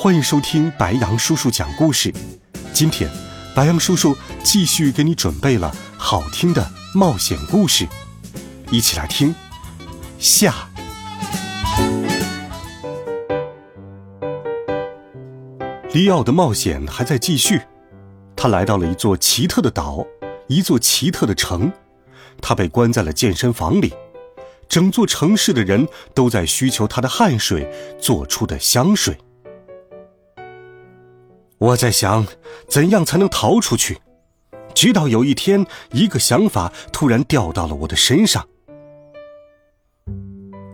欢迎收听白羊叔叔讲故事。今天，白羊叔叔继续给你准备了好听的冒险故事，一起来听。下，利奥的冒险还在继续。他来到了一座奇特的岛，一座奇特的城。他被关在了健身房里，整座城市的人都在需求他的汗水做出的香水。我在想，怎样才能逃出去？直到有一天，一个想法突然掉到了我的身上。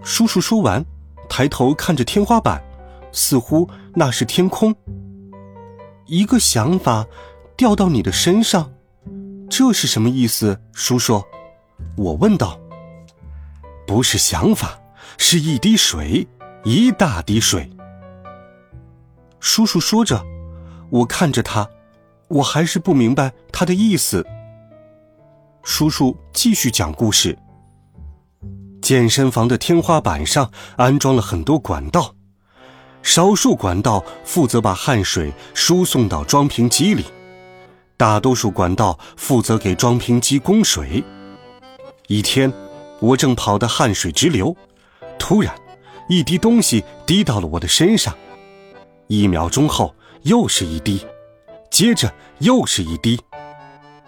叔叔说完，抬头看着天花板，似乎那是天空。一个想法掉到你的身上，这是什么意思？叔叔，我问道。不是想法，是一滴水，一大滴水。叔叔说着。我看着他，我还是不明白他的意思。叔叔继续讲故事。健身房的天花板上安装了很多管道，少数管道负责把汗水输送到装瓶机里，大多数管道负责给装瓶机供水。一天，我正跑得汗水直流，突然，一滴东西滴到了我的身上。一秒钟后。又是一滴，接着又是一滴。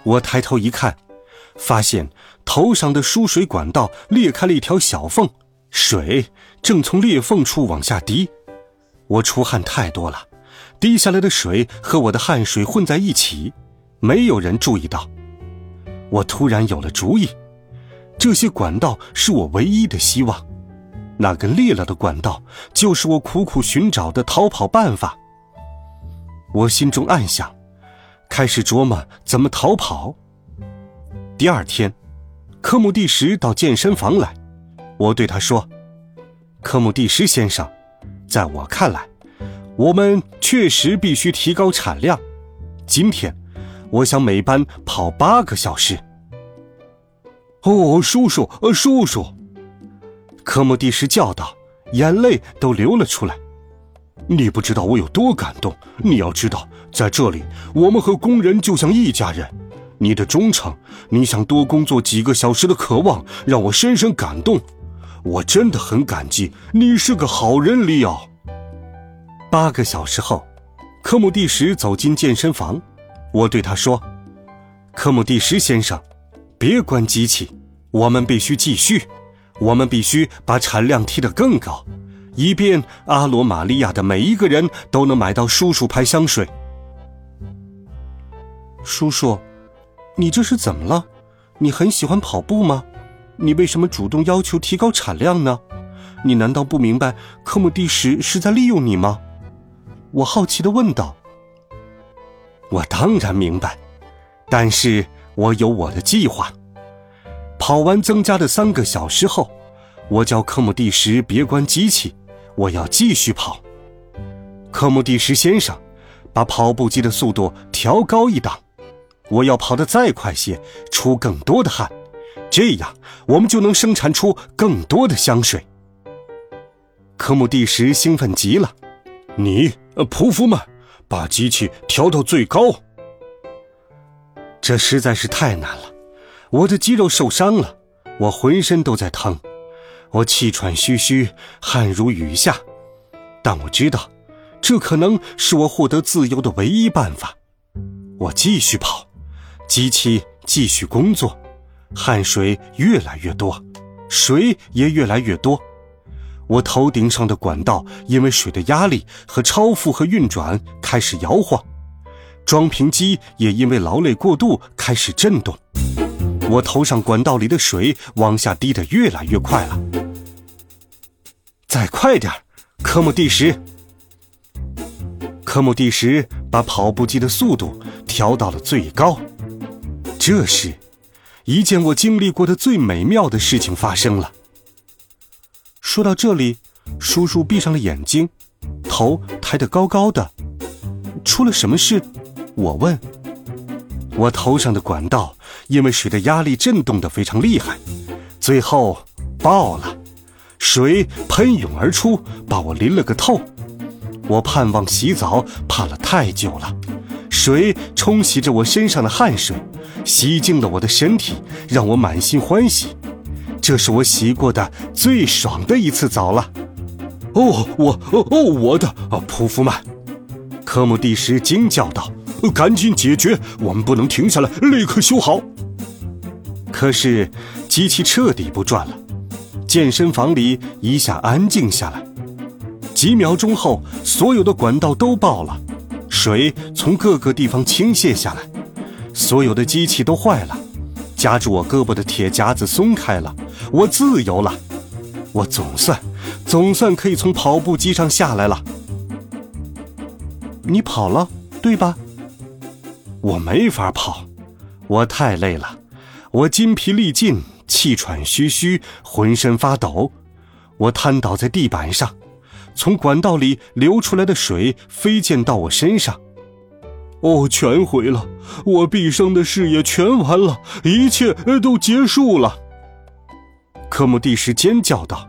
我抬头一看，发现头上的输水管道裂开了一条小缝，水正从裂缝处往下滴。我出汗太多了，滴下来的水和我的汗水混在一起，没有人注意到。我突然有了主意，这些管道是我唯一的希望，那根裂了的管道就是我苦苦寻找的逃跑办法。我心中暗想，开始琢磨怎么逃跑。第二天，科姆蒂什到健身房来，我对他说：“科姆蒂什先生，在我看来，我们确实必须提高产量。今天，我想每班跑八个小时。”哦，叔叔，呃，叔叔，科姆蒂什叫道，眼泪都流了出来。你不知道我有多感动。你要知道，在这里，我们和工人就像一家人。你的忠诚，你想多工作几个小时的渴望，让我深深感动。我真的很感激。你是个好人，里奥。八个小时后，科姆蒂什走进健身房。我对他说：“科姆蒂什先生，别关机器，我们必须继续，我们必须把产量提得更高。”以便阿罗玛利亚的每一个人都能买到叔叔牌香水。叔叔，你这是怎么了？你很喜欢跑步吗？你为什么主动要求提高产量呢？你难道不明白科姆蒂什是在利用你吗？我好奇的问道。我当然明白，但是我有我的计划。跑完增加的三个小时后，我叫科姆蒂什别关机器。我要继续跑，科姆蒂什先生，把跑步机的速度调高一档。我要跑得再快些，出更多的汗，这样我们就能生产出更多的香水。科姆蒂什兴奋极了，你，呃，仆夫们，把机器调到最高。这实在是太难了，我的肌肉受伤了，我浑身都在疼。我气喘吁吁，汗如雨下，但我知道，这可能是我获得自由的唯一办法。我继续跑，机器继续工作，汗水越来越多，水也越来越多。我头顶上的管道因为水的压力和超负荷运转开始摇晃，装瓶机也因为劳累过度开始震动。我头上管道里的水往下滴得越来越快了，再快点科姆蒂什！科姆蒂什把跑步机的速度调到了最高。这时，一件我经历过的最美妙的事情发生了。说到这里，叔叔闭上了眼睛，头抬得高高的。出了什么事？我问。我头上的管道因为水的压力震动得非常厉害，最后爆了，水喷涌而出，把我淋了个透。我盼望洗澡，盼了太久了。水冲洗着我身上的汗水，洗净了我的身体，让我满心欢喜。这是我洗过的最爽的一次澡了。哦，我哦哦，我的啊，普夫曼！科姆蒂什惊叫道。赶紧解决！我们不能停下来，立刻修好。可是机器彻底不转了，健身房里一下安静下来。几秒钟后，所有的管道都爆了，水从各个地方倾泻下来，所有的机器都坏了。夹住我胳膊的铁夹子松开了，我自由了。我总算，总算可以从跑步机上下来了。你跑了，对吧？我没法跑，我太累了，我筋疲力尽，气喘吁吁，浑身发抖。我瘫倒在地板上，从管道里流出来的水飞溅到我身上。哦，全毁了！我毕生的事业全完了，一切都结束了。科姆蒂什尖叫道。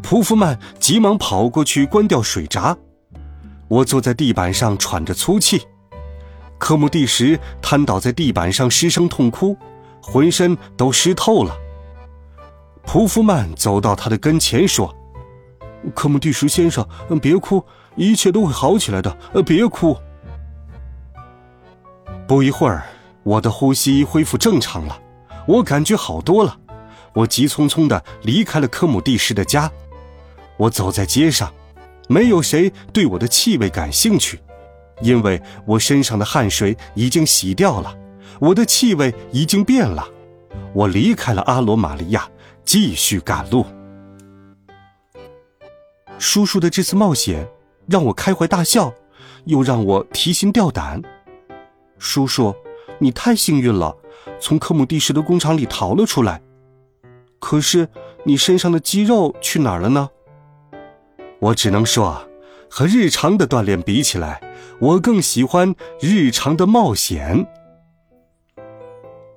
普夫曼急忙跑过去关掉水闸。我坐在地板上喘着粗气。科姆蒂什瘫倒在地板上，失声痛哭，浑身都湿透了。普夫曼走到他的跟前说：“科姆蒂什先生，别哭，一切都会好起来的，别哭。”不一会儿，我的呼吸恢复正常了，我感觉好多了。我急匆匆的离开了科姆蒂什的家。我走在街上，没有谁对我的气味感兴趣。因为我身上的汗水已经洗掉了，我的气味已经变了。我离开了阿罗马利亚，继续赶路。叔叔的这次冒险让我开怀大笑，又让我提心吊胆。叔叔，你太幸运了，从科姆蒂什的工厂里逃了出来。可是你身上的肌肉去哪儿了呢？我只能说。和日常的锻炼比起来，我更喜欢日常的冒险。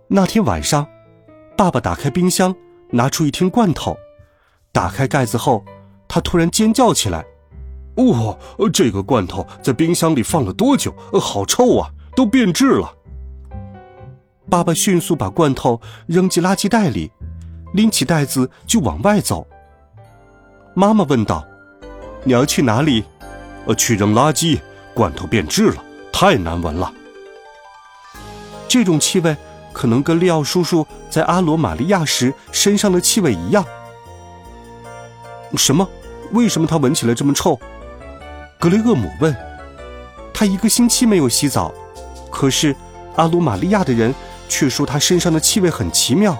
那天晚上，爸爸打开冰箱，拿出一听罐头，打开盖子后，他突然尖叫起来：“哇，这个罐头在冰箱里放了多久？好臭啊，都变质了！”爸爸迅速把罐头扔进垃圾袋里，拎起袋子就往外走。妈妈问道：“你要去哪里？”呃，去扔垃圾，罐头变质了，太难闻了。这种气味可能跟利奥叔叔在阿罗玛利亚时身上的气味一样。什么？为什么他闻起来这么臭？格雷厄姆问。他一个星期没有洗澡，可是阿罗玛利亚的人却说他身上的气味很奇妙。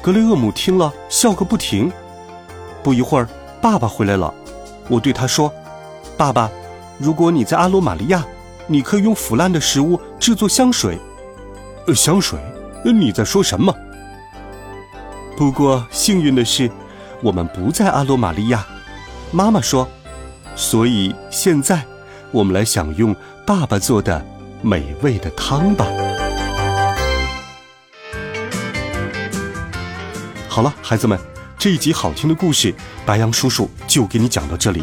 格雷厄姆听了笑个不停。不一会儿，爸爸回来了，我对他说。爸爸，如果你在阿罗玛利亚，你可以用腐烂的食物制作香水。呃香水？你在说什么？不过幸运的是，我们不在阿罗玛利亚。妈妈说，所以现在我们来享用爸爸做的美味的汤吧。好了，孩子们，这一集好听的故事，白羊叔叔就给你讲到这里。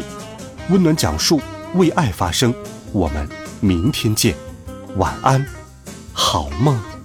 温暖讲述，为爱发声。我们明天见，晚安，好梦。